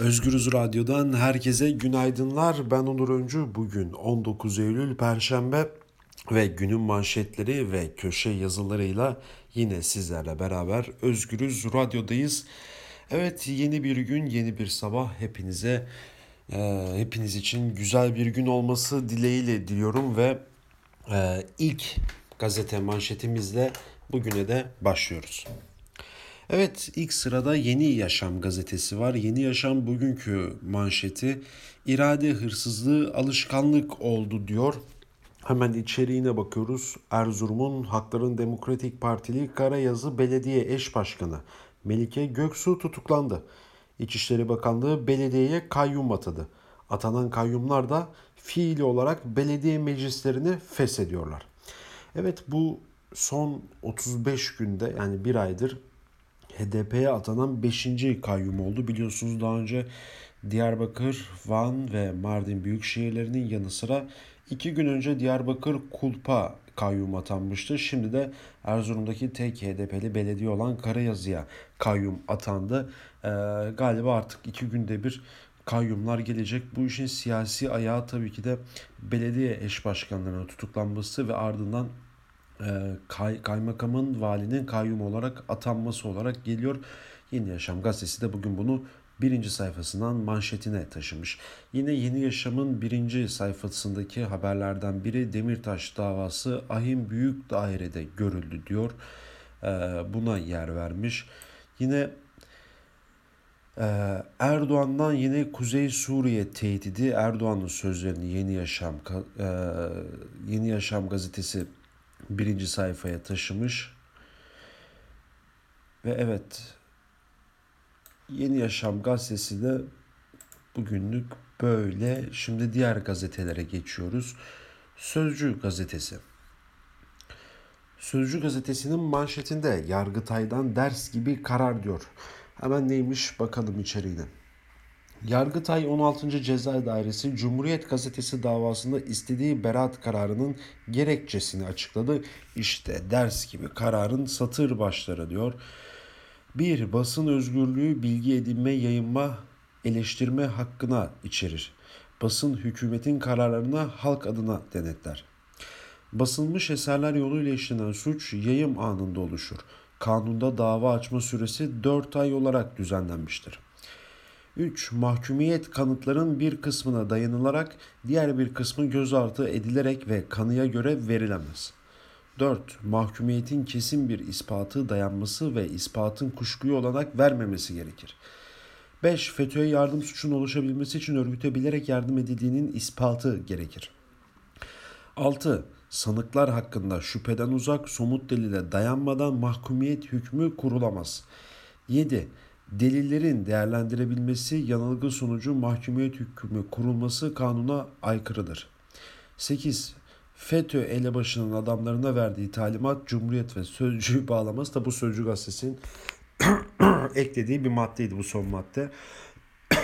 Özgürüz Radyo'dan herkese günaydınlar. Ben Onur Öncü. Bugün 19 Eylül Perşembe ve günün manşetleri ve köşe yazılarıyla yine sizlerle beraber Özgürüz Radyo'dayız. Evet yeni bir gün, yeni bir sabah hepinize e, hepiniz için güzel bir gün olması dileğiyle diliyorum ve e, ilk gazete manşetimizle bugüne de başlıyoruz. Evet ilk sırada Yeni Yaşam gazetesi var. Yeni Yaşam bugünkü manşeti irade hırsızlığı alışkanlık oldu diyor. Hemen içeriğine bakıyoruz. Erzurum'un Hakların Demokratik Partili Karayazı Belediye Eş Başkanı Melike Göksu tutuklandı. İçişleri Bakanlığı belediyeye kayyum atadı. Atanan kayyumlar da fiili olarak belediye meclislerini feshediyorlar. Evet bu son 35 günde yani bir aydır HDP'ye atanan 5. kayyum oldu. Biliyorsunuz daha önce Diyarbakır, Van ve Mardin büyük şehirlerinin yanı sıra iki gün önce Diyarbakır Kulpa kayyum atanmıştı. Şimdi de Erzurum'daki tek HDP'li belediye olan Karayazı'ya kayyum atandı. Ee, galiba artık iki günde bir kayyumlar gelecek. Bu işin siyasi ayağı tabii ki de belediye eş başkanlarının tutuklanması ve ardından kay, kaymakamın valinin kayyum olarak atanması olarak geliyor. Yeni Yaşam gazetesi de bugün bunu birinci sayfasından manşetine taşımış. Yine Yeni Yaşam'ın birinci sayfasındaki haberlerden biri Demirtaş davası Ahim Büyük Daire'de görüldü diyor. E, buna yer vermiş. Yine e, Erdoğan'dan yine Kuzey Suriye tehdidi Erdoğan'ın sözlerini Yeni Yaşam Yeni Yaşam gazetesi birinci sayfaya taşımış. Ve evet Yeni Yaşam gazetesi de bugünlük böyle. Şimdi diğer gazetelere geçiyoruz. Sözcü gazetesi. Sözcü gazetesinin manşetinde Yargıtay'dan ders gibi karar diyor. Hemen neymiş bakalım içeriğine. Yargıtay 16. Ceza Dairesi Cumhuriyet Gazetesi davasında istediği beraat kararının gerekçesini açıkladı. İşte ders gibi kararın satır başları diyor. 1. Basın özgürlüğü bilgi edinme, yayınma, eleştirme hakkına içerir. Basın hükümetin kararlarına halk adına denetler. Basılmış eserler yoluyla işlenen suç yayım anında oluşur. Kanunda dava açma süresi 4 ay olarak düzenlenmiştir. 3. Mahkumiyet kanıtların bir kısmına dayanılarak diğer bir kısmı gözaltı edilerek ve kanıya göre verilemez. 4. Mahkumiyetin kesin bir ispatı dayanması ve ispatın kuşkuyu olanak vermemesi gerekir. 5. FETÖ'ye yardım suçunun oluşabilmesi için örgüte bilerek yardım edildiğinin ispatı gerekir. 6. Sanıklar hakkında şüpheden uzak somut delile dayanmadan mahkumiyet hükmü kurulamaz. 7 delillerin değerlendirebilmesi yanılgı sonucu mahkumiyet hükmü kurulması kanuna aykırıdır. 8. FETÖ elebaşının adamlarına verdiği talimat Cumhuriyet ve Sözcü'yü bağlaması da bu Sözcü gazetesinin eklediği bir maddeydi bu son madde.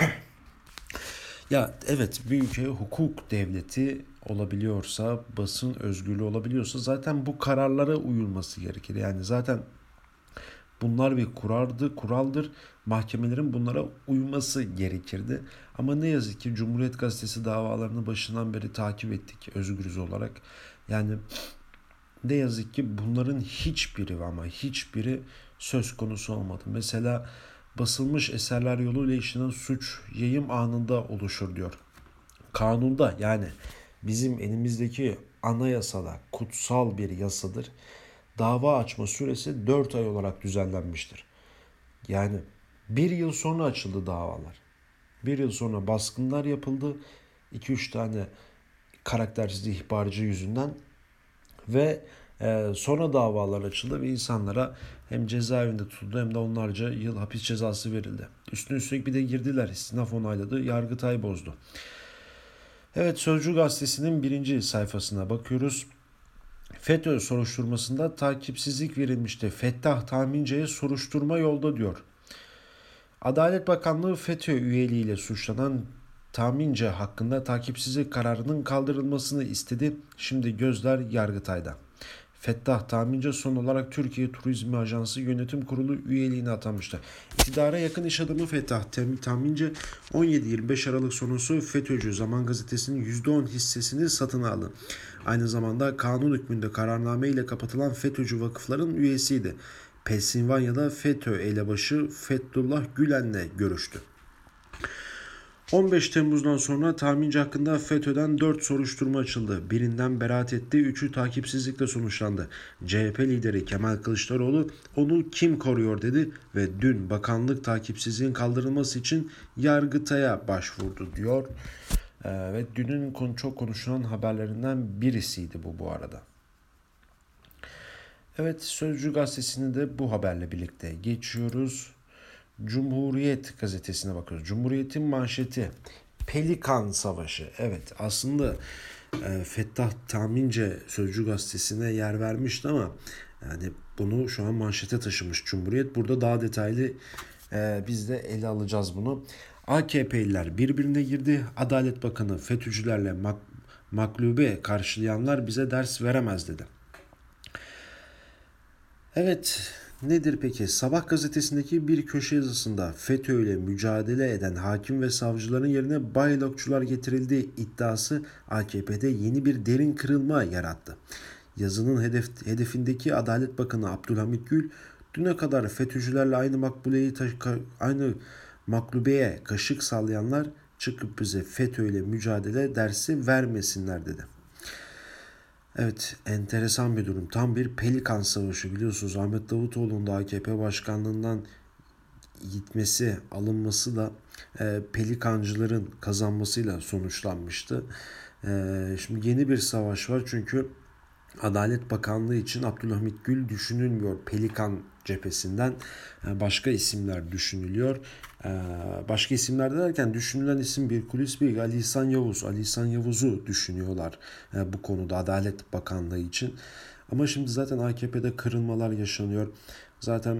ya evet bir ülke hukuk devleti olabiliyorsa, basın özgürlüğü olabiliyorsa zaten bu kararlara uyulması gerekir. Yani zaten Bunlar bir kurardı, kuraldır. Mahkemelerin bunlara uyması gerekirdi. Ama ne yazık ki Cumhuriyet Gazetesi davalarını başından beri takip ettik özgürüz olarak. Yani ne yazık ki bunların hiçbiri ama hiçbiri söz konusu olmadı. Mesela basılmış eserler yoluyla işlenen suç yayım anında oluşur diyor. Kanunda yani bizim elimizdeki anayasada kutsal bir yasadır dava açma süresi 4 ay olarak düzenlenmiştir. Yani bir yıl sonra açıldı davalar. Bir yıl sonra baskınlar yapıldı. 2-3 tane karaktersiz ihbarcı yüzünden ve e, sonra davalar açıldı ve insanlara hem cezaevinde tutuldu hem de onlarca yıl hapis cezası verildi. Üstüne üstlük bir de girdiler. İstinaf onayladı. Yargıtay bozdu. Evet Sözcü Gazetesi'nin birinci sayfasına bakıyoruz. FETÖ soruşturmasında takipsizlik verilmişti. Fettah Tahmince'ye soruşturma yolda diyor. Adalet Bakanlığı FETÖ üyeliğiyle suçlanan Tahmince hakkında takipsizlik kararının kaldırılmasını istedi. Şimdi gözler Yargıtay'da. Fettah Tahmince son olarak Türkiye Turizmi Ajansı Yönetim Kurulu üyeliğine atanmıştı. İktidara yakın iş adamı Fettah Tahmince 17-25 Aralık sonrası FETÖ'cü Zaman Gazetesi'nin %10 hissesini satın aldı. Aynı zamanda kanun hükmünde kararname ile kapatılan FETÖ'cü vakıfların üyesiydi. Pensilvanya'da FETÖ elebaşı Fethullah Gülen'le görüştü. 15 Temmuz'dan sonra tahminci hakkında FETÖ'den 4 soruşturma açıldı. Birinden beraat etti, 3'ü takipsizlikle sonuçlandı. CHP lideri Kemal Kılıçdaroğlu onu kim koruyor dedi ve dün bakanlık takipsizliğin kaldırılması için Yargıtay'a başvurdu diyor. Ee, ve dünün çok konuşulan haberlerinden birisiydi bu bu arada. Evet Sözcü gazetesini de bu haberle birlikte geçiyoruz. Cumhuriyet gazetesine bakıyoruz. Cumhuriyet'in manşeti Pelikan Savaşı. Evet aslında e, Fettah Tahmince Sözcü gazetesine yer vermişti ama yani bunu şu an manşete taşımış Cumhuriyet. Burada daha detaylı e, biz de ele alacağız bunu. AKP'liler birbirine girdi. Adalet Bakanı FETÖ'cülerle mak maklube karşılayanlar bize ders veremez dedi. Evet Nedir peki? Sabah gazetesindeki bir köşe yazısında FETÖ ile mücadele eden hakim ve savcıların yerine baylokçular getirildiği iddiası AKP'de yeni bir derin kırılma yarattı. Yazının hedef, hedefindeki Adalet Bakanı Abdülhamit Gül, düne kadar FETÖ'cülerle aynı makbuleyi aynı maklubeye kaşık sallayanlar çıkıp bize FETÖ ile mücadele dersi vermesinler dedi. Evet enteresan bir durum. Tam bir Pelikan Savaşı biliyorsunuz. Ahmet Davutoğlu'nun da AKP başkanlığından gitmesi, alınması da e, Pelikancıların kazanmasıyla sonuçlanmıştı. E, şimdi yeni bir savaş var çünkü Adalet Bakanlığı için Abdülhamit Gül düşünülmüyor. Pelikan cephesinden e, başka isimler düşünülüyor. E, başka isimler derken düşünülen isim bir kulis bir Ali İhsan Yavuz. Ali İhsan Yavuz'u düşünüyorlar e, bu konuda Adalet Bakanlığı için. Ama şimdi zaten AKP'de kırılmalar yaşanıyor. Zaten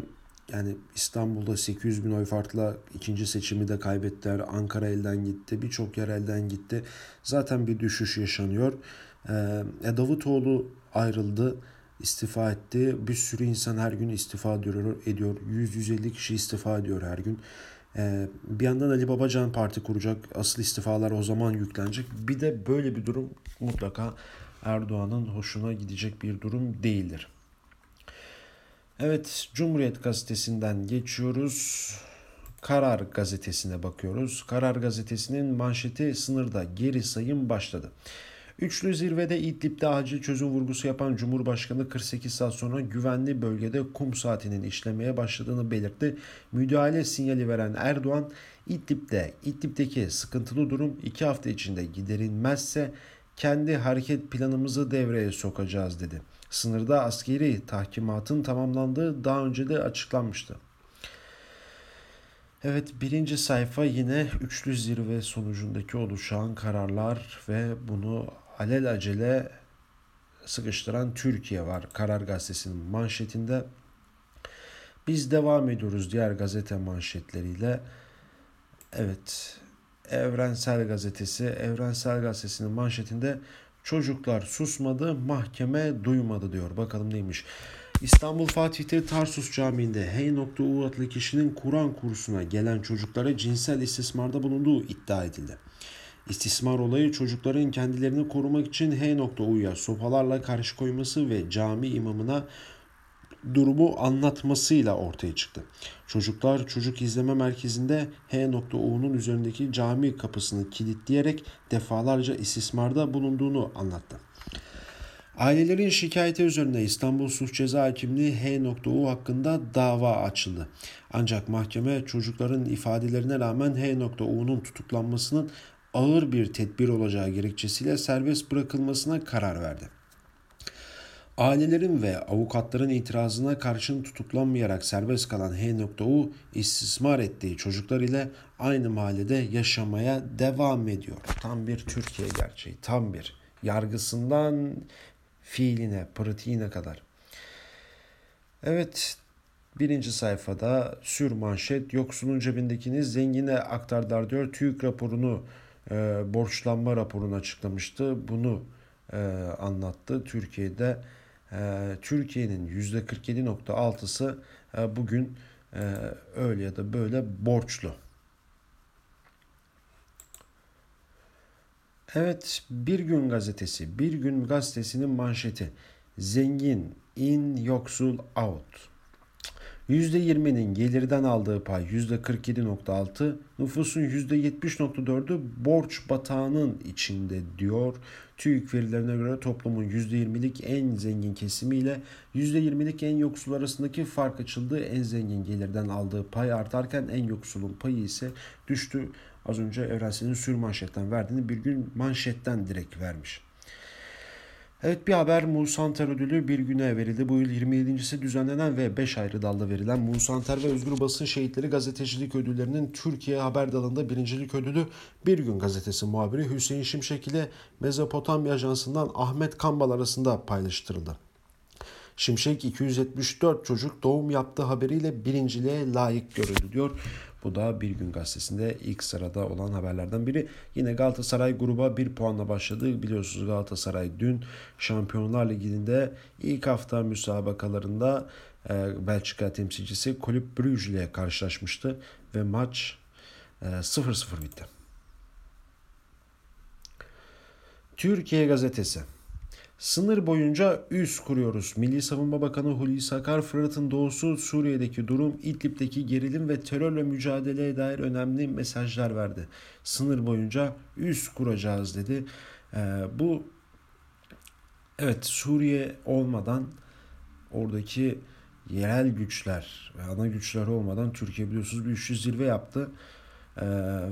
yani İstanbul'da 800 bin oy farkla ikinci seçimi de kaybettiler. Ankara elden gitti. Birçok yer elden gitti. Zaten bir düşüş yaşanıyor. E, Davutoğlu ayrıldı, istifa etti. Bir sürü insan her gün istifa ediyor. 100-150 kişi istifa ediyor her gün. Ee, bir yandan Ali Babacan parti kuracak. Asıl istifalar o zaman yüklenecek. Bir de böyle bir durum mutlaka Erdoğan'ın hoşuna gidecek bir durum değildir. Evet, Cumhuriyet Gazetesi'nden geçiyoruz. Karar Gazetesi'ne bakıyoruz. Karar Gazetesi'nin manşeti sınırda geri sayım başladı. Üçlü zirvede İdlib'de acil çözüm vurgusu yapan Cumhurbaşkanı 48 saat sonra güvenli bölgede kum saatinin işlemeye başladığını belirtti. Müdahale sinyali veren Erdoğan, İdlib'de, İdlib'deki sıkıntılı durum 2 hafta içinde giderilmezse kendi hareket planımızı devreye sokacağız dedi. Sınırda askeri tahkimatın tamamlandığı daha önce de açıklanmıştı. Evet birinci sayfa yine üçlü zirve sonucundaki oluşan kararlar ve bunu alelacele sıkıştıran Türkiye var. Karar Gazetesi'nin manşetinde. Biz devam ediyoruz diğer gazete manşetleriyle. Evet, Evrensel Gazetesi, Evrensel Gazetesi'nin manşetinde çocuklar susmadı, mahkeme duymadı diyor. Bakalım neymiş. İstanbul Fatih'te Tarsus Camii'nde Hey.U adlı kişinin Kur'an kursuna gelen çocuklara cinsel istismarda bulunduğu iddia edildi. İstismar olayı çocukların kendilerini korumak için H.U'ya sopalarla karşı koyması ve cami imamına durumu anlatmasıyla ortaya çıktı. Çocuklar çocuk izleme merkezinde H.U'nun üzerindeki cami kapısını kilitleyerek defalarca istismarda bulunduğunu anlattı. Ailelerin şikayeti üzerine İstanbul Suç Ceza Hakimliği H.U hakkında dava açıldı. Ancak mahkeme çocukların ifadelerine rağmen H.U'nun tutuklanmasının ağır bir tedbir olacağı gerekçesiyle serbest bırakılmasına karar verdi. Ailelerin ve avukatların itirazına karşın tutuklanmayarak serbest kalan H.U istismar ettiği çocuklar ile aynı mahallede yaşamaya devam ediyor. Tam bir Türkiye gerçeği, tam bir yargısından fiiline, pratiğine kadar. Evet, birinci sayfada sür manşet yoksulun cebindekini zengine aktarlar diyor. TÜİK raporunu e, borçlanma raporunu açıklamıştı. Bunu e, anlattı. Türkiye'de e, Türkiye'nin %47.6'sı e, bugün e, öyle ya da böyle borçlu. Evet, Bir Gün Gazetesi. Bir Gün Gazetesi'nin manşeti. Zengin, in, yoksul, out. %20'nin gelirden aldığı pay %47.6, nüfusun %70.4'ü borç batağının içinde diyor. TÜİK verilerine göre toplumun %20'lik en zengin kesimiyle %20'lik en yoksul arasındaki fark açıldı. En zengin gelirden aldığı pay artarken en yoksulun payı ise düştü. Az önce Evrensel'in sür manşetten verdiğini bir gün manşetten direkt vermiş. Evet bir haber Musanter ödülü bir güne verildi. Bu yıl 27.si düzenlenen ve 5 ayrı dalda verilen Musanter ve Özgür Basın Şehitleri Gazetecilik Ödülleri'nin Türkiye Haber Dalı'nda birincilik ödülü Bir Gün Gazetesi muhabiri Hüseyin Şimşek ile Mezopotamya Ajansı'ndan Ahmet Kambal arasında paylaştırıldı. Şimşek 274 çocuk doğum yaptığı haberiyle birinciliğe layık görüldü diyor. Bu da Bir Gün Gazetesi'nde ilk sırada olan haberlerden biri. Yine Galatasaray gruba bir puanla başladı. Biliyorsunuz Galatasaray dün Şampiyonlar Ligi'nde ilk hafta müsabakalarında e, Belçika temsilcisi Kulüp Brugge ile karşılaşmıştı ve maç 0-0 e, bitti. Türkiye Gazetesi Sınır boyunca üs kuruyoruz. Milli Savunma Bakanı Hulusi Akar, Fırat'ın doğusu, Suriye'deki durum, İdlib'deki gerilim ve terörle mücadeleye dair önemli mesajlar verdi. Sınır boyunca üs kuracağız dedi. Ee, bu evet Suriye olmadan oradaki yerel güçler ana güçler olmadan Türkiye biliyorsunuz bir üçlü zirve yaptı. Ee,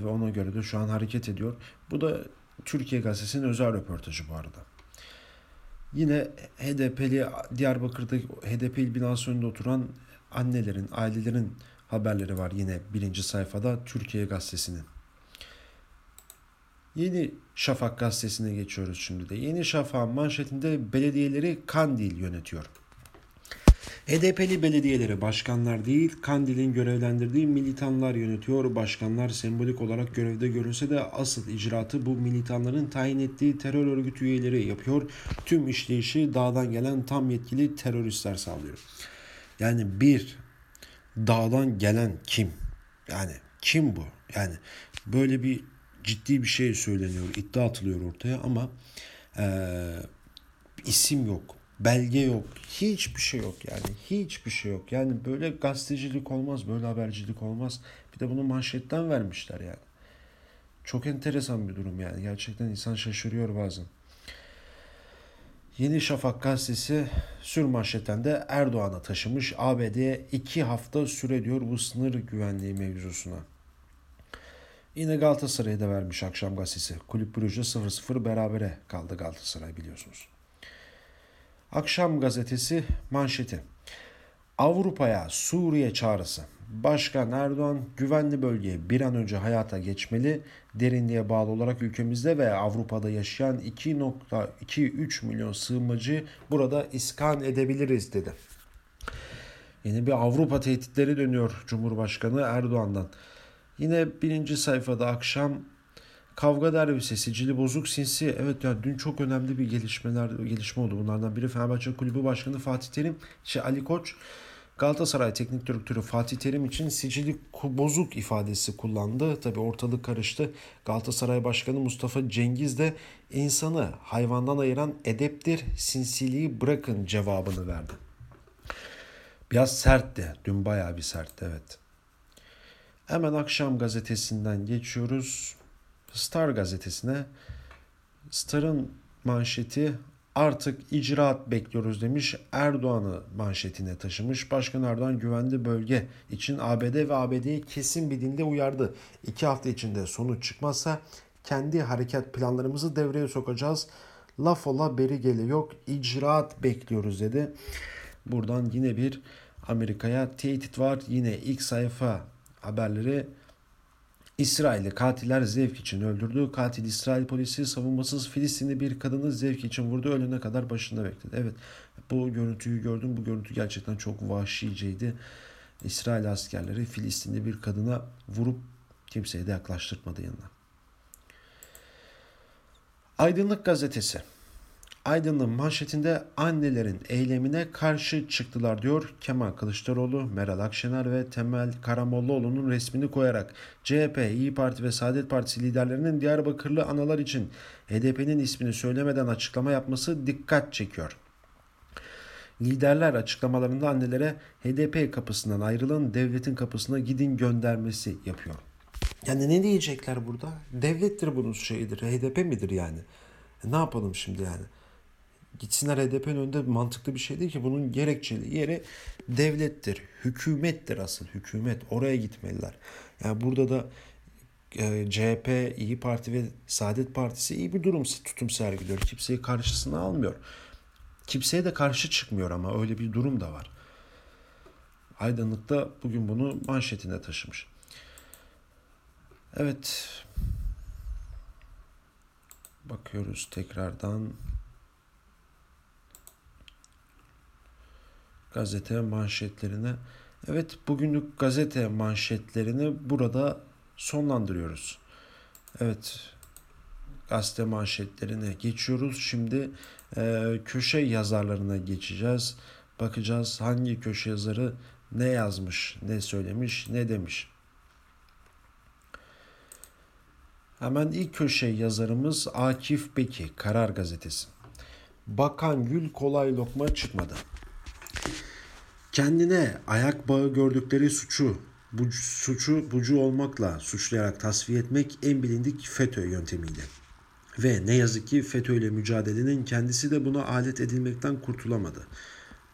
ve ona göre de şu an hareket ediyor. Bu da Türkiye Gazetesi'nin özel röportajı bu arada. Yine HDP'li Diyarbakır'da HDP il binası önünde oturan annelerin, ailelerin haberleri var yine birinci sayfada Türkiye Gazetesi'nin. Yeni Şafak gazetesine geçiyoruz şimdi de. Yeni Şafak manşetinde belediyeleri Kandil yönetiyor. HDP'li belediyeleri başkanlar değil, Kandil'in görevlendirdiği militanlar yönetiyor. Başkanlar sembolik olarak görevde görülse de asıl icraatı bu militanların tayin ettiği terör örgütü üyeleri yapıyor. Tüm işleyişi dağdan gelen tam yetkili teröristler sağlıyor. Yani bir dağdan gelen kim? Yani kim bu? Yani böyle bir ciddi bir şey söyleniyor, iddia atılıyor ortaya ama e, isim yok belge yok. Hiçbir şey yok yani. Hiçbir şey yok. Yani böyle gazetecilik olmaz, böyle habercilik olmaz. Bir de bunu manşetten vermişler yani. Çok enteresan bir durum yani. Gerçekten insan şaşırıyor bazen. Yeni Şafak gazetesi sür manşetten de Erdoğan'a taşımış. ABD'ye iki hafta süre diyor bu sınır güvenliği mevzusuna. Yine Galatasaray'a da vermiş akşam gazetesi. Kulüp Brugge 0-0 berabere kaldı Galatasaray biliyorsunuz. Akşam gazetesi manşeti. Avrupa'ya Suriye çağrısı. Başkan Erdoğan güvenli bölgeye bir an önce hayata geçmeli. Derinliğe bağlı olarak ülkemizde ve Avrupa'da yaşayan 2.23 milyon sığınmacı burada iskan edebiliriz dedi. Yine bir Avrupa tehditleri dönüyor Cumhurbaşkanı Erdoğan'dan. Yine birinci sayfada akşam Kavga derbisi, sicili bozuk sinsi. Evet ya dün çok önemli bir gelişmeler gelişme oldu. Bunlardan biri Fenerbahçe Kulübü Başkanı Fatih Terim, şey Ali Koç Galatasaray Teknik Direktörü Fatih Terim için sicili bozuk ifadesi kullandı. Tabi ortalık karıştı. Galatasaray Başkanı Mustafa Cengiz de insanı hayvandan ayıran edeptir, sinsiliği bırakın cevabını verdi. Biraz sertti. Dün bayağı bir sertti evet. Hemen akşam gazetesinden geçiyoruz. Star gazetesine Star'ın manşeti artık icraat bekliyoruz demiş. Erdoğan'ı manşetine taşımış. Başkan Erdoğan güvenli bölge için ABD ve ABD'yi kesin bir dinde uyardı. İki hafta içinde sonuç çıkmazsa kendi hareket planlarımızı devreye sokacağız. Laf ola beri gele yok icraat bekliyoruz dedi. Buradan yine bir Amerika'ya tehdit var. Yine ilk sayfa haberleri İsrail'i katiller zevk için öldürdü. Katil İsrail polisi savunmasız Filistinli bir kadını zevk için vurdu. Ölene kadar başında bekledi. Evet bu görüntüyü gördüm. Bu görüntü gerçekten çok vahşiceydi. İsrail askerleri Filistinli bir kadına vurup kimseyi de yaklaştırmadı yanına. Aydınlık Gazetesi. Aydın'ın manşetinde annelerin eylemine karşı çıktılar diyor Kemal Kılıçdaroğlu, Meral Akşener ve Temel Karamollaoğlu'nun resmini koyarak CHP, İyi Parti ve Saadet Partisi liderlerinin Diyarbakırlı analar için HDP'nin ismini söylemeden açıklama yapması dikkat çekiyor. Liderler açıklamalarında annelere HDP kapısından ayrılın, devletin kapısına gidin göndermesi yapıyor. Yani ne diyecekler burada? Devlettir bunun şeyidir, HDP midir yani? E ne yapalım şimdi yani? Gitsinler HDP'nin önünde mantıklı bir şey değil ki. Bunun gerekçeli yeri devlettir, hükümettir asıl hükümet. Oraya gitmeliler. Yani burada da e, CHP, İyi Parti ve Saadet Partisi iyi bir durum tutum sergiliyor. Kimseyi karşısına almıyor. Kimseye de karşı çıkmıyor ama öyle bir durum da var. Aydınlık'ta bugün bunu manşetine taşımış. Evet. Bakıyoruz tekrardan. Gazete manşetlerine. Evet bugünlük gazete manşetlerini burada sonlandırıyoruz. Evet gazete manşetlerine geçiyoruz. Şimdi e, köşe yazarlarına geçeceğiz. Bakacağız hangi köşe yazarı ne yazmış, ne söylemiş, ne demiş. Hemen ilk köşe yazarımız Akif Beki, Karar Gazetesi. Bakan Gül kolay lokma çıkmadı. Kendine ayak bağı gördükleri suçu, bu suçu bucu olmakla suçlayarak tasfiye etmek en bilindik FETÖ yöntemiydi. Ve ne yazık ki FETÖ ile mücadelenin kendisi de buna alet edilmekten kurtulamadı.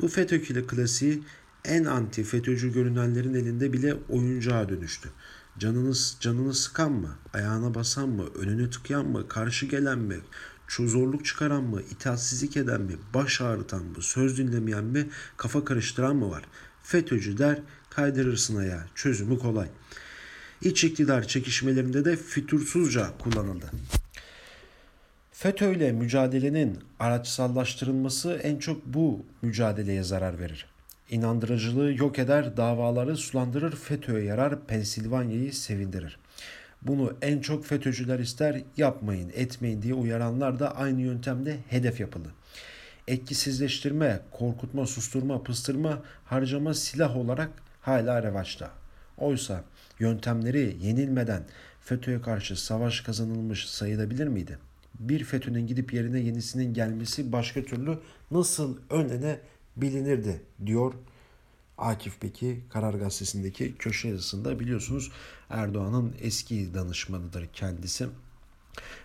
Bu FETÖ klasiği en anti FETÖ'cü görünenlerin elinde bile oyuncağa dönüştü. Canını, canını sıkan mı, ayağına basan mı, önünü tıkayan mı, karşı gelen mi, zorluk çıkaran mı, itaatsizlik eden mi, baş ağrıtan mı, söz dinlemeyen mi, kafa karıştıran mı var? FETÖ'cü der, kaydırırsın ayağı, çözümü kolay. İç iktidar çekişmelerinde de fütursuzca kullanıldı. FETÖ ile mücadelenin araçsallaştırılması en çok bu mücadeleye zarar verir. İnandırıcılığı yok eder, davaları sulandırır, FETÖ'ye yarar, Pensilvanya'yı sevindirir. Bunu en çok FETÖ'cüler ister, yapmayın, etmeyin diye uyaranlar da aynı yöntemde hedef yapılı. Etkisizleştirme, korkutma, susturma, pıstırma, harcama silah olarak hala revaçta. Oysa yöntemleri yenilmeden FETÖ'ye karşı savaş kazanılmış sayılabilir miydi? Bir FETÖ'nün gidip yerine yenisinin gelmesi başka türlü nasıl önlenebilinirdi diyor Akif Beki Karar Gazetesi'ndeki köşe yazısında biliyorsunuz Erdoğan'ın eski danışmanıdır kendisi.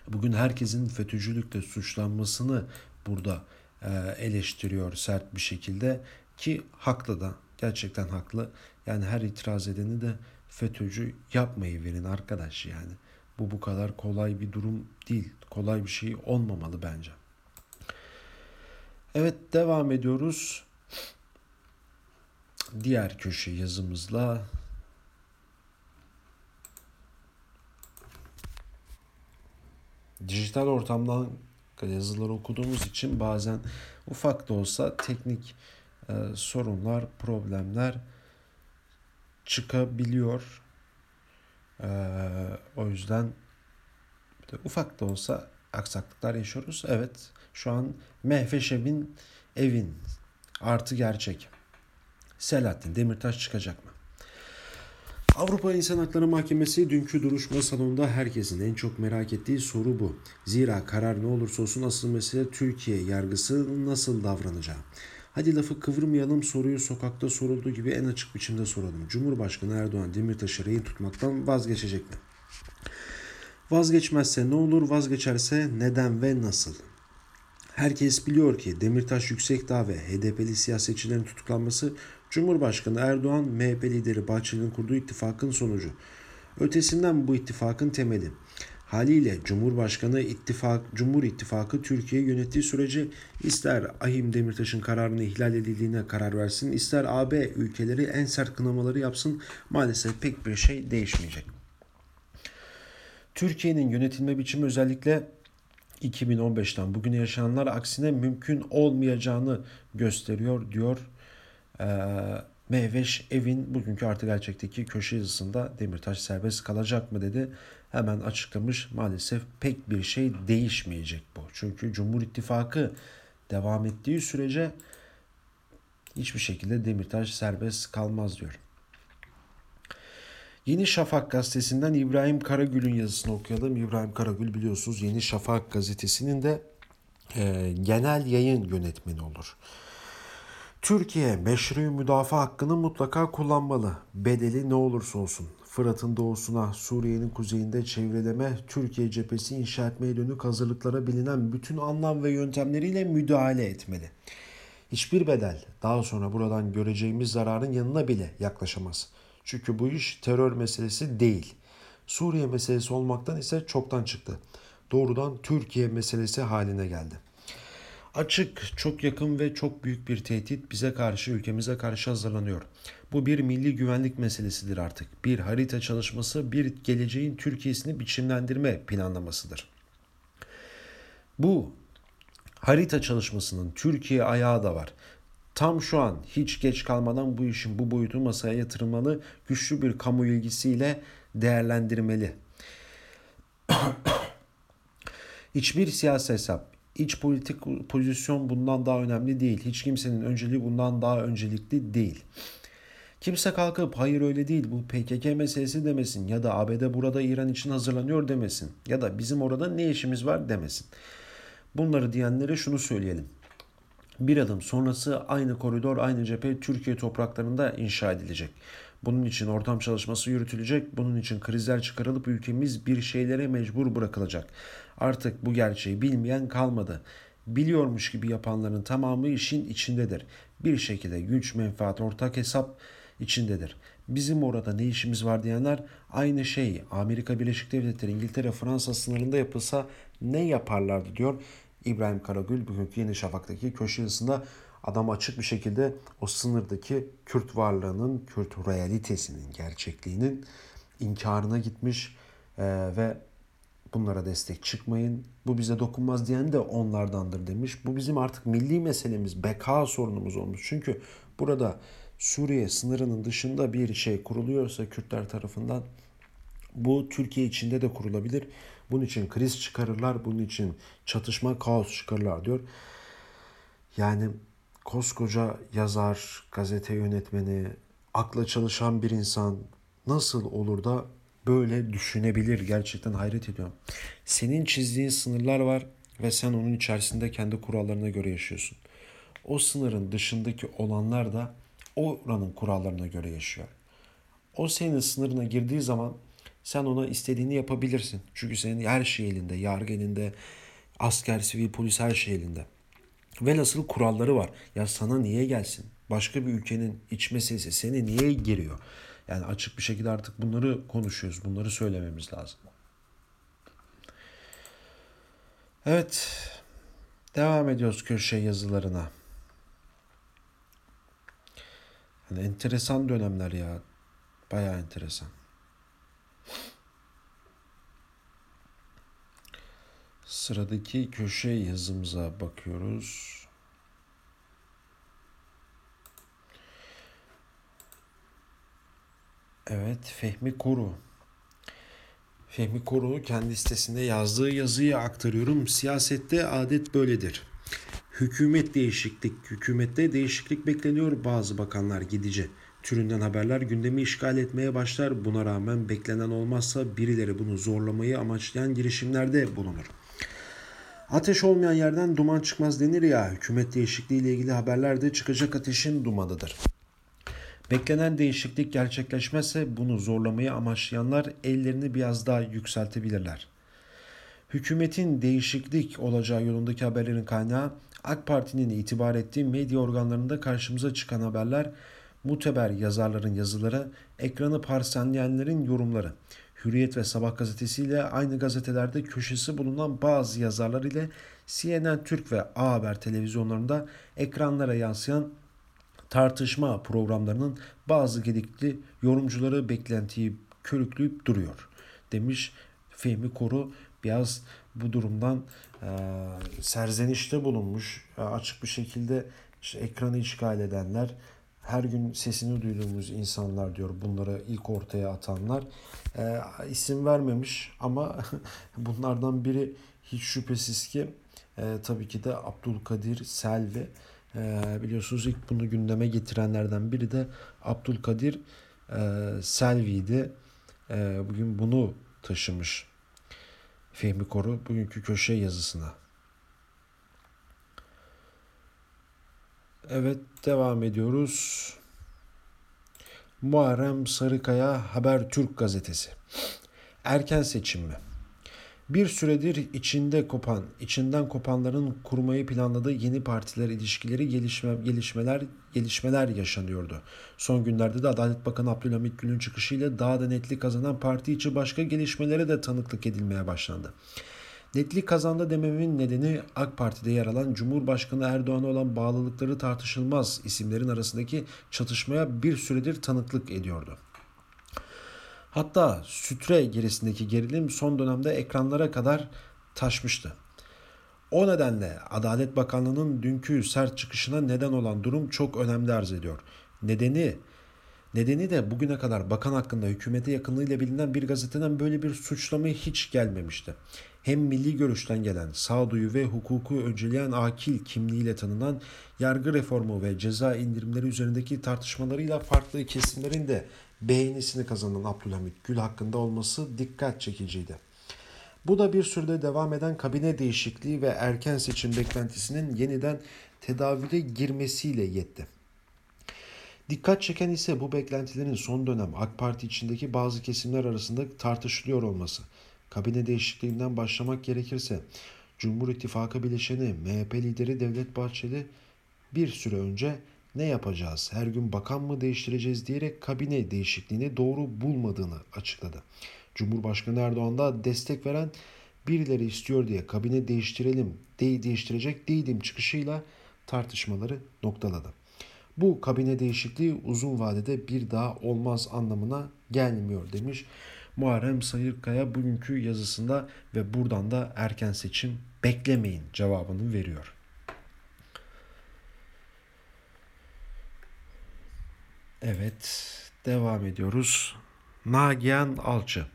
Bugün herkesin FETÖ'cülükle suçlanmasını burada e, eleştiriyor sert bir şekilde ki haklı da gerçekten haklı. Yani her itiraz edeni de FETÖ'cü yapmayı verin arkadaş yani. Bu bu kadar kolay bir durum değil. Kolay bir şey olmamalı bence. Evet devam ediyoruz diğer köşe yazımızla dijital ortamdan yazıları okuduğumuz için bazen ufak da olsa teknik e, sorunlar, problemler çıkabiliyor. E, o yüzden ufak da olsa aksaklıklar yaşıyoruz. Evet şu an Mehveşeb'in evin artı gerçek. Selahattin Demirtaş çıkacak mı? Avrupa İnsan Hakları Mahkemesi dünkü duruşma salonunda herkesin en çok merak ettiği soru bu. Zira karar ne olursa olsun asıl mesele Türkiye yargısı nasıl davranacağı. Hadi lafı kıvırmayalım soruyu sokakta sorulduğu gibi en açık biçimde soralım. Cumhurbaşkanı Erdoğan Demirtaş'ı rehin tutmaktan vazgeçecek mi? Vazgeçmezse ne olur, vazgeçerse neden ve nasıl? Herkes biliyor ki Demirtaş Yüksekdağ ve HDP'li siyasetçilerin tutuklanması Cumhurbaşkanı Erdoğan, MHP lideri Bahçeli'nin kurduğu ittifakın sonucu. Ötesinden bu ittifakın temeli. Haliyle Cumhurbaşkanı ittifak, Cumhur İttifakı Türkiye'yi yönettiği sürece ister Ahim Demirtaş'ın kararını ihlal edildiğine karar versin, ister AB ülkeleri en sert kınamaları yapsın maalesef pek bir şey değişmeyecek. Türkiye'nin yönetilme biçimi özellikle 2015'ten bugüne yaşananlar aksine mümkün olmayacağını gösteriyor diyor e, Mehveş Evin bugünkü artı gerçekteki köşe yazısında Demirtaş serbest kalacak mı dedi. Hemen açıklamış maalesef pek bir şey değişmeyecek bu. Çünkü Cumhur İttifakı devam ettiği sürece hiçbir şekilde Demirtaş serbest kalmaz diyor. Yeni Şafak gazetesinden İbrahim Karagül'ün yazısını okuyalım. İbrahim Karagül biliyorsunuz Yeni Şafak gazetesinin de e, genel yayın yönetmeni olur. Türkiye meşru müdafaa hakkını mutlaka kullanmalı. Bedeli ne olursa olsun. Fırat'ın doğusuna, Suriye'nin kuzeyinde çevreleme, Türkiye cephesi inşa etmeye dönük hazırlıklara bilinen bütün anlam ve yöntemleriyle müdahale etmeli. Hiçbir bedel daha sonra buradan göreceğimiz zararın yanına bile yaklaşamaz. Çünkü bu iş terör meselesi değil. Suriye meselesi olmaktan ise çoktan çıktı. Doğrudan Türkiye meselesi haline geldi. Açık, çok yakın ve çok büyük bir tehdit bize karşı, ülkemize karşı hazırlanıyor. Bu bir milli güvenlik meselesidir artık. Bir harita çalışması, bir geleceğin Türkiye'sini biçimlendirme planlamasıdır. Bu harita çalışmasının Türkiye ayağı da var. Tam şu an hiç geç kalmadan bu işin bu boyutu masaya yatırılmalı, güçlü bir kamu ilgisiyle değerlendirmeli. Hiçbir siyasi hesap, iç politik pozisyon bundan daha önemli değil. Hiç kimsenin önceliği bundan daha öncelikli değil. Kimse kalkıp hayır öyle değil bu PKK meselesi demesin ya da ABD burada İran için hazırlanıyor demesin ya da bizim orada ne işimiz var demesin. Bunları diyenlere şunu söyleyelim. Bir adım sonrası aynı koridor, aynı cephe Türkiye topraklarında inşa edilecek. Bunun için ortam çalışması yürütülecek. Bunun için krizler çıkarılıp ülkemiz bir şeylere mecbur bırakılacak. Artık bu gerçeği bilmeyen kalmadı. Biliyormuş gibi yapanların tamamı işin içindedir. Bir şekilde güç, menfaat, ortak hesap içindedir. Bizim orada ne işimiz var diyenler aynı şey Amerika Birleşik Devletleri, İngiltere, Fransa sınırında yapılsa ne yaparlardı diyor. İbrahim Karagül bugünkü Yeni Şafak'taki köşe yazısında adam açık bir şekilde o sınırdaki Kürt varlığının, Kürt realitesinin, gerçekliğinin inkarına gitmiş ee, ve bunlara destek çıkmayın. Bu bize dokunmaz diyen de onlardandır demiş. Bu bizim artık milli meselemiz, beka sorunumuz olmuş. Çünkü burada Suriye sınırının dışında bir şey kuruluyorsa Kürtler tarafından bu Türkiye içinde de kurulabilir. Bunun için kriz çıkarırlar, bunun için çatışma, kaos çıkarırlar diyor. Yani koskoca yazar, gazete yönetmeni, akla çalışan bir insan nasıl olur da böyle düşünebilir? Gerçekten hayret ediyorum. Senin çizdiğin sınırlar var ve sen onun içerisinde kendi kurallarına göre yaşıyorsun. O sınırın dışındaki olanlar da oranın kurallarına göre yaşıyor. O senin sınırına girdiği zaman sen ona istediğini yapabilirsin. Çünkü senin her şey elinde, yargı elinde, asker, sivil, polis her şey elinde. Ve nasıl kuralları var. Ya sana niye gelsin? Başka bir ülkenin iç meselesi seni niye giriyor? Yani açık bir şekilde artık bunları konuşuyoruz. Bunları söylememiz lazım. Evet. Devam ediyoruz köşe yazılarına. Yani enteresan dönemler ya. Bayağı enteresan. Sıradaki köşe yazımıza bakıyoruz. Evet, Fehmi Koru. Fehmi Koru kendi sitesinde yazdığı yazıyı aktarıyorum. Siyasette adet böyledir. Hükümet değişiklik, hükümette değişiklik bekleniyor. Bazı bakanlar gidici. Türünden haberler gündemi işgal etmeye başlar. Buna rağmen beklenen olmazsa birileri bunu zorlamayı amaçlayan girişimlerde bulunur. Ateş olmayan yerden duman çıkmaz denir ya. Hükümet değişikliği ile ilgili haberlerde çıkacak ateşin dumanıdır. Beklenen değişiklik gerçekleşmezse bunu zorlamayı amaçlayanlar ellerini biraz daha yükseltebilirler. Hükümetin değişiklik olacağı yolundaki haberlerin kaynağı AK Parti'nin itibar ettiği medya organlarında karşımıza çıkan haberler, muteber yazarların yazıları, ekranı parselleyenlerin yorumları. Hürriyet ve Sabah gazetesiyle aynı gazetelerde köşesi bulunan bazı yazarlar ile CNN Türk ve A Haber televizyonlarında ekranlara yansıyan tartışma programlarının bazı gedikli yorumcuları beklentiyi körükleyip duruyor demiş Fehmi Koru biraz bu durumdan e, serzenişte bulunmuş. Açık bir şekilde işte ekranı işgal edenler her gün sesini duyduğumuz insanlar diyor bunları ilk ortaya atanlar. E, isim vermemiş ama bunlardan biri hiç şüphesiz ki e, tabii ki de Abdülkadir Selvi. E, biliyorsunuz ilk bunu gündeme getirenlerden biri de Abdülkadir e, Selvi'ydi. E, bugün bunu taşımış Fehmi Koru bugünkü köşe yazısına. Evet devam ediyoruz. Muharrem Sarıkaya Habertürk gazetesi. Erken seçim mi? Bir süredir içinde kopan, içinden kopanların kurmayı planladığı yeni partiler ilişkileri gelişme, gelişmeler gelişmeler yaşanıyordu. Son günlerde de Adalet Bakanı Abdülhamit Gül'ün çıkışıyla daha da netlik kazanan parti içi başka gelişmelere de tanıklık edilmeye başlandı. Netlik kazandı dememin nedeni AK Parti'de yer alan Cumhurbaşkanı Erdoğan'a olan bağlılıkları tartışılmaz isimlerin arasındaki çatışmaya bir süredir tanıklık ediyordu. Hatta sütre gerisindeki gerilim son dönemde ekranlara kadar taşmıştı. O nedenle Adalet Bakanlığı'nın dünkü sert çıkışına neden olan durum çok önemli arz ediyor. Nedeni Nedeni de bugüne kadar bakan hakkında hükümete yakınlığıyla bilinen bir gazeteden böyle bir suçlama hiç gelmemişti. Hem milli görüşten gelen, sağduyu ve hukuku önceleyen akil kimliğiyle tanınan yargı reformu ve ceza indirimleri üzerindeki tartışmalarıyla farklı kesimlerin de beğenisini kazanan Abdülhamit Gül hakkında olması dikkat çekiciydi. Bu da bir sürede devam eden kabine değişikliği ve erken seçim beklentisinin yeniden tedavüle girmesiyle yetti. Dikkat çeken ise bu beklentilerin son dönem AK Parti içindeki bazı kesimler arasında tartışılıyor olması. Kabine değişikliğinden başlamak gerekirse Cumhur İttifakı bileşeni MHP lideri Devlet Bahçeli bir süre önce ne yapacağız, her gün bakan mı değiştireceğiz diyerek kabine değişikliğini doğru bulmadığını açıkladı. Cumhurbaşkanı Erdoğan da destek veren birileri istiyor diye kabine değiştirelim, de değiştirecek değilim çıkışıyla tartışmaları noktaladı. Bu kabine değişikliği uzun vadede bir daha olmaz anlamına gelmiyor demiş Muharrem Sayırkaya bugünkü yazısında ve buradan da erken seçim beklemeyin cevabını veriyor. Evet, devam ediyoruz. Nagihan Alçı.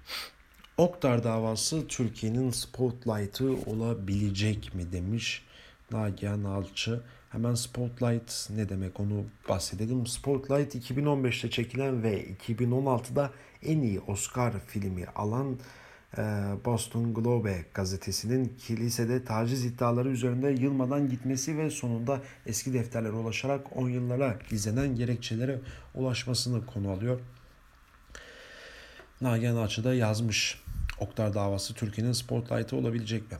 Oktar davası Türkiye'nin spotlight'ı olabilecek mi demiş Nagihan Alçı. Hemen Spotlight ne demek onu bahsedelim. Spotlight 2015'te çekilen ve 2016'da en iyi Oscar filmi alan e, Boston Globe gazetesinin kilisede taciz iddiaları üzerinde yılmadan gitmesi ve sonunda eski defterlere ulaşarak 10 yıllara gizlenen gerekçelere ulaşmasını konu alıyor. Nagihan Açı'da yazmış. Oktar davası Türkiye'nin spotlight'ı olabilecek mi?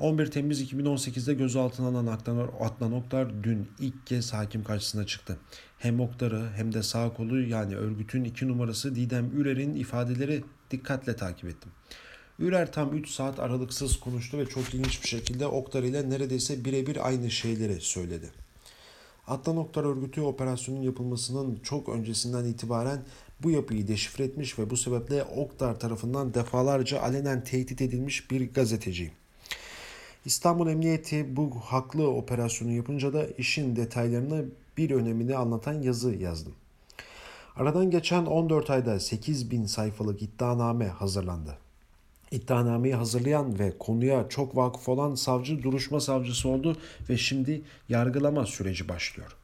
11 Temmuz 2018'de gözaltına alınan Adnan Oktar dün ilk kez hakim karşısına çıktı. Hem Oktar'ı hem de sağ kolu yani örgütün iki numarası Didem Ürer'in ifadeleri dikkatle takip ettim. Ürer tam 3 saat aralıksız konuştu ve çok ilginç bir şekilde Oktar ile neredeyse birebir aynı şeyleri söyledi. Adnan Oktar örgütü operasyonun yapılmasının çok öncesinden itibaren bu yapıyı deşifre etmiş ve bu sebeple Oktar tarafından defalarca alenen tehdit edilmiş bir gazeteciyim. İstanbul Emniyeti bu haklı operasyonu yapınca da işin detaylarını bir önemini anlatan yazı yazdım. Aradan geçen 14 ayda 8 bin sayfalık iddianame hazırlandı. İddianameyi hazırlayan ve konuya çok vakıf olan savcı duruşma savcısı oldu ve şimdi yargılama süreci başlıyor.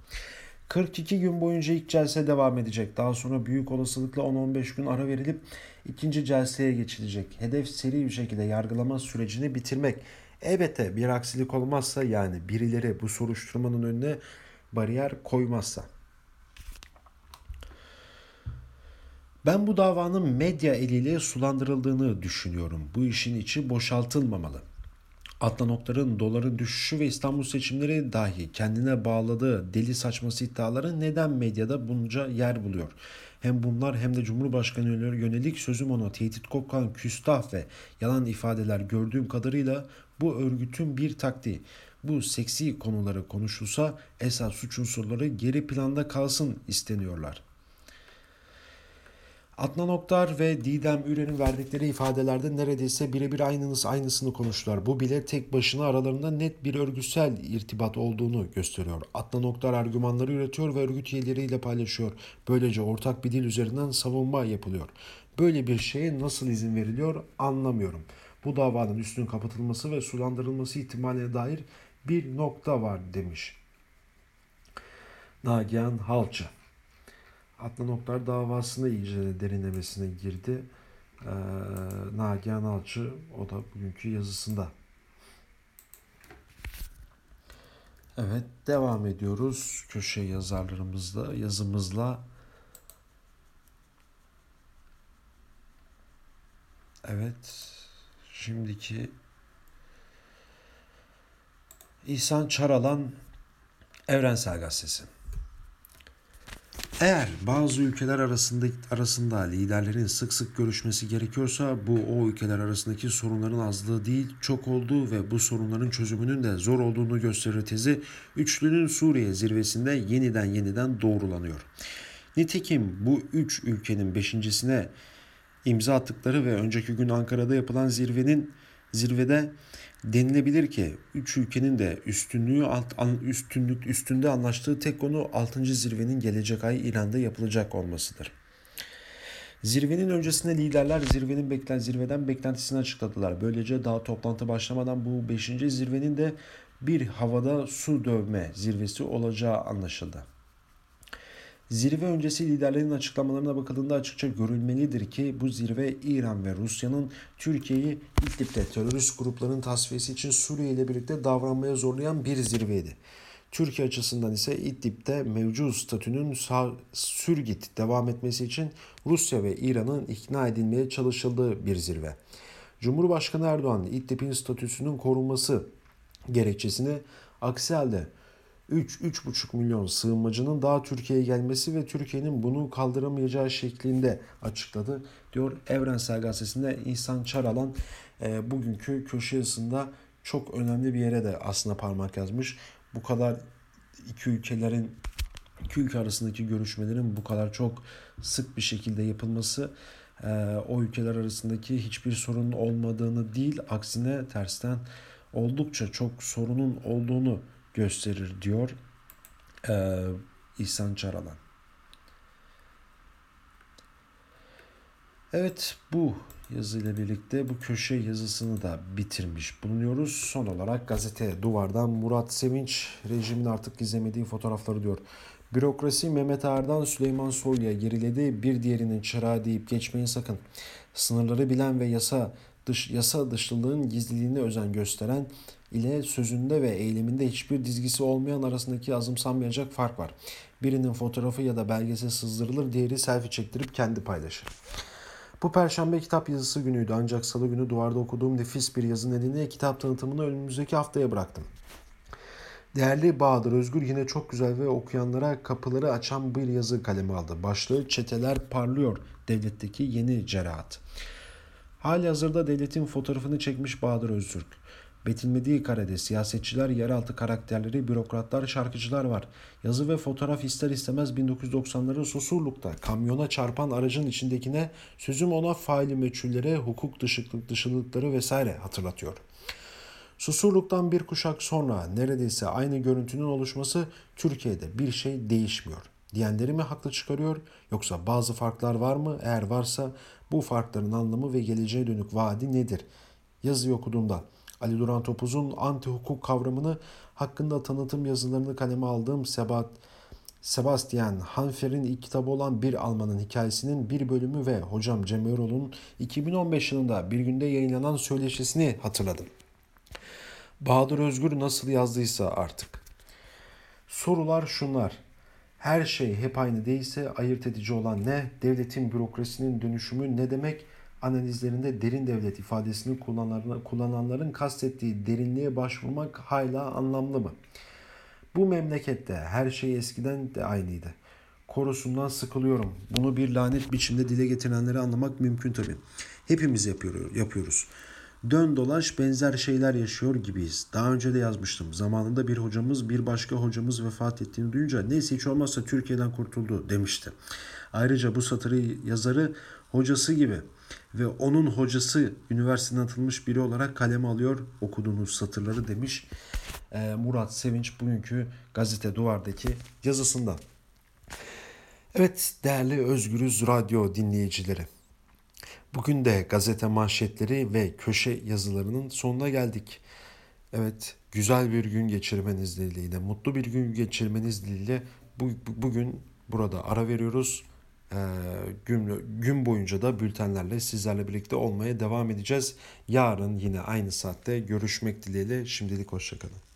42 gün boyunca ilk celse devam edecek. Daha sonra büyük olasılıkla 10-15 gün ara verilip ikinci celseye geçilecek. Hedef seri bir şekilde yargılama sürecini bitirmek. Elbette bir aksilik olmazsa yani birileri bu soruşturmanın önüne bariyer koymazsa. Ben bu davanın medya eliyle sulandırıldığını düşünüyorum. Bu işin içi boşaltılmamalı. Adnan Oktar'ın doların düşüşü ve İstanbul seçimleri dahi kendine bağladığı deli saçması iddiaları neden medyada bunca yer buluyor? Hem bunlar hem de Cumhurbaşkanı yönelik sözüm ona tehdit kokan küstah ve yalan ifadeler gördüğüm kadarıyla bu örgütün bir taktiği. Bu seksi konuları konuşulsa esas suç unsurları geri planda kalsın isteniyorlar. Adnan Oktar ve Didem Üren'in verdikleri ifadelerde neredeyse birebir aynınız aynısını konuştular. Bu bile tek başına aralarında net bir örgütsel irtibat olduğunu gösteriyor. Adnan Oktar argümanları üretiyor ve örgüt üyeleriyle paylaşıyor. Böylece ortak bir dil üzerinden savunma yapılıyor. Böyle bir şeye nasıl izin veriliyor anlamıyorum. Bu davanın üstünün kapatılması ve sulandırılması ihtimaline dair bir nokta var demiş. Nagihan Halçı. Adnan Oktar davasını iyice derinlemesine girdi. Ee, Nagihan Alçı o da bugünkü yazısında. Evet devam ediyoruz köşe yazarlarımızla yazımızla. Evet şimdiki İhsan Çaralan Evrensel Gazetesi. Eğer bazı ülkeler arasında arasında liderlerin sık sık görüşmesi gerekiyorsa bu o ülkeler arasındaki sorunların azlığı değil çok olduğu ve bu sorunların çözümünün de zor olduğunu gösterir tezi üçlünün Suriye zirvesinde yeniden yeniden doğrulanıyor. Nitekim bu üç ülkenin beşincisine imza attıkları ve önceki gün Ankara'da yapılan zirvenin zirvede denilebilir ki üç ülkenin de üstünlüğü alt, üstünlük üstünde anlaştığı tek konu 6. zirvenin gelecek ay İran'da yapılacak olmasıdır. Zirvenin öncesinde liderler zirvenin beklen zirveden beklentisini açıkladılar. Böylece daha toplantı başlamadan bu 5. zirvenin de bir havada su dövme zirvesi olacağı anlaşıldı. Zirve öncesi liderlerin açıklamalarına bakıldığında açıkça görülmelidir ki bu zirve İran ve Rusya'nın Türkiye'yi İdlib'de terörist grupların tasfiyesi için Suriye ile birlikte davranmaya zorlayan bir zirveydi. Türkiye açısından ise İdlib'de mevcut statünün sürgit devam etmesi için Rusya ve İran'ın ikna edilmeye çalışıldığı bir zirve. Cumhurbaşkanı Erdoğan İdlib'in statüsünün korunması gerekçesini aksi halde 3-3,5 milyon sığınmacının daha Türkiye'ye gelmesi ve Türkiye'nin bunu kaldıramayacağı şeklinde açıkladı. Diyor Evrensel Gazetesi'nde İhsan Çaralan e, bugünkü köşe yazısında çok önemli bir yere de aslında parmak yazmış. Bu kadar iki ülkelerin iki ülke arasındaki görüşmelerin bu kadar çok sık bir şekilde yapılması e, o ülkeler arasındaki hiçbir sorun olmadığını değil aksine tersten oldukça çok sorunun olduğunu gösterir diyor e, İhsan Çaralan. Evet bu yazıyla birlikte bu köşe yazısını da bitirmiş bulunuyoruz. Son olarak gazete duvardan Murat Sevinç rejimin artık gizlemediği fotoğrafları diyor. Bürokrasi Mehmet Ağar'dan Süleyman Soylu'ya geriledi. Bir diğerinin çırağı deyip geçmeyin sakın. Sınırları bilen ve yasa dış, yasa dışlılığın gizliliğine özen gösteren ile sözünde ve eyleminde hiçbir dizgisi olmayan arasındaki azımsanmayacak fark var. Birinin fotoğrafı ya da belgesi sızdırılır, diğeri selfie çektirip kendi paylaşır. Bu perşembe kitap yazısı günüydü ancak salı günü duvarda okuduğum nefis bir yazı nedeniyle kitap tanıtımını önümüzdeki haftaya bıraktım. Değerli Bahadır Özgür yine çok güzel ve okuyanlara kapıları açan bir yazı kalemi aldı. Başlığı Çeteler Parlıyor Devletteki Yeni Cerahat. Hali hazırda devletin fotoğrafını çekmiş Bahadır Öztürk. Betilmediği karede siyasetçiler, yeraltı karakterleri, bürokratlar, şarkıcılar var. Yazı ve fotoğraf ister istemez 1990'ların Susurluk'ta kamyona çarpan aracın içindekine, sözüm ona faili meçhullere, hukuk dışılık, dışılıkları vesaire hatırlatıyor. Susurluk'tan bir kuşak sonra neredeyse aynı görüntünün oluşması Türkiye'de bir şey değişmiyor. Diyenleri mi haklı çıkarıyor yoksa bazı farklar var mı? Eğer varsa bu farkların anlamı ve geleceğe dönük vaadi nedir? Yazıyı okuduğumda Ali Duran Topuz'un anti hukuk kavramını hakkında tanıtım yazılarını kaleme aldığım Sebat Sebastian Hanfer'in ilk kitabı olan Bir Almanın Hikayesinin bir bölümü ve hocam Cem Erol'un 2015 yılında bir günde yayınlanan söyleşisini hatırladım. Bahadır Özgür nasıl yazdıysa artık. Sorular şunlar. Her şey hep aynı değilse ayırt edici olan ne? Devletin bürokrasinin dönüşümü ne demek? Analizlerinde derin devlet ifadesini kullananların, kastettiği derinliğe başvurmak hala anlamlı mı? Bu memlekette her şey eskiden de aynıydı. Korusundan sıkılıyorum. Bunu bir lanet biçimde dile getirenleri anlamak mümkün tabii. Hepimiz yapıyor, yapıyoruz. Dön dolaş benzer şeyler yaşıyor gibiyiz. Daha önce de yazmıştım. Zamanında bir hocamız bir başka hocamız vefat ettiğini duyunca neyse hiç olmazsa Türkiye'den kurtuldu demişti. Ayrıca bu satırı yazarı hocası gibi ve onun hocası üniversiteden atılmış biri olarak kaleme alıyor okuduğunuz satırları demiş e, Murat Sevinç bugünkü gazete duvardaki yazısında. Evet değerli Özgürüz Radyo dinleyicileri. Bugün de gazete manşetleri ve köşe yazılarının sonuna geldik. Evet güzel bir gün geçirmeniz dileğiyle, mutlu bir gün geçirmeniz dileğiyle bu, bu, bugün burada ara veriyoruz. Ee, gün, gün boyunca da bültenlerle sizlerle birlikte olmaya devam edeceğiz. Yarın yine aynı saatte görüşmek dileğiyle. Şimdilik hoşçakalın.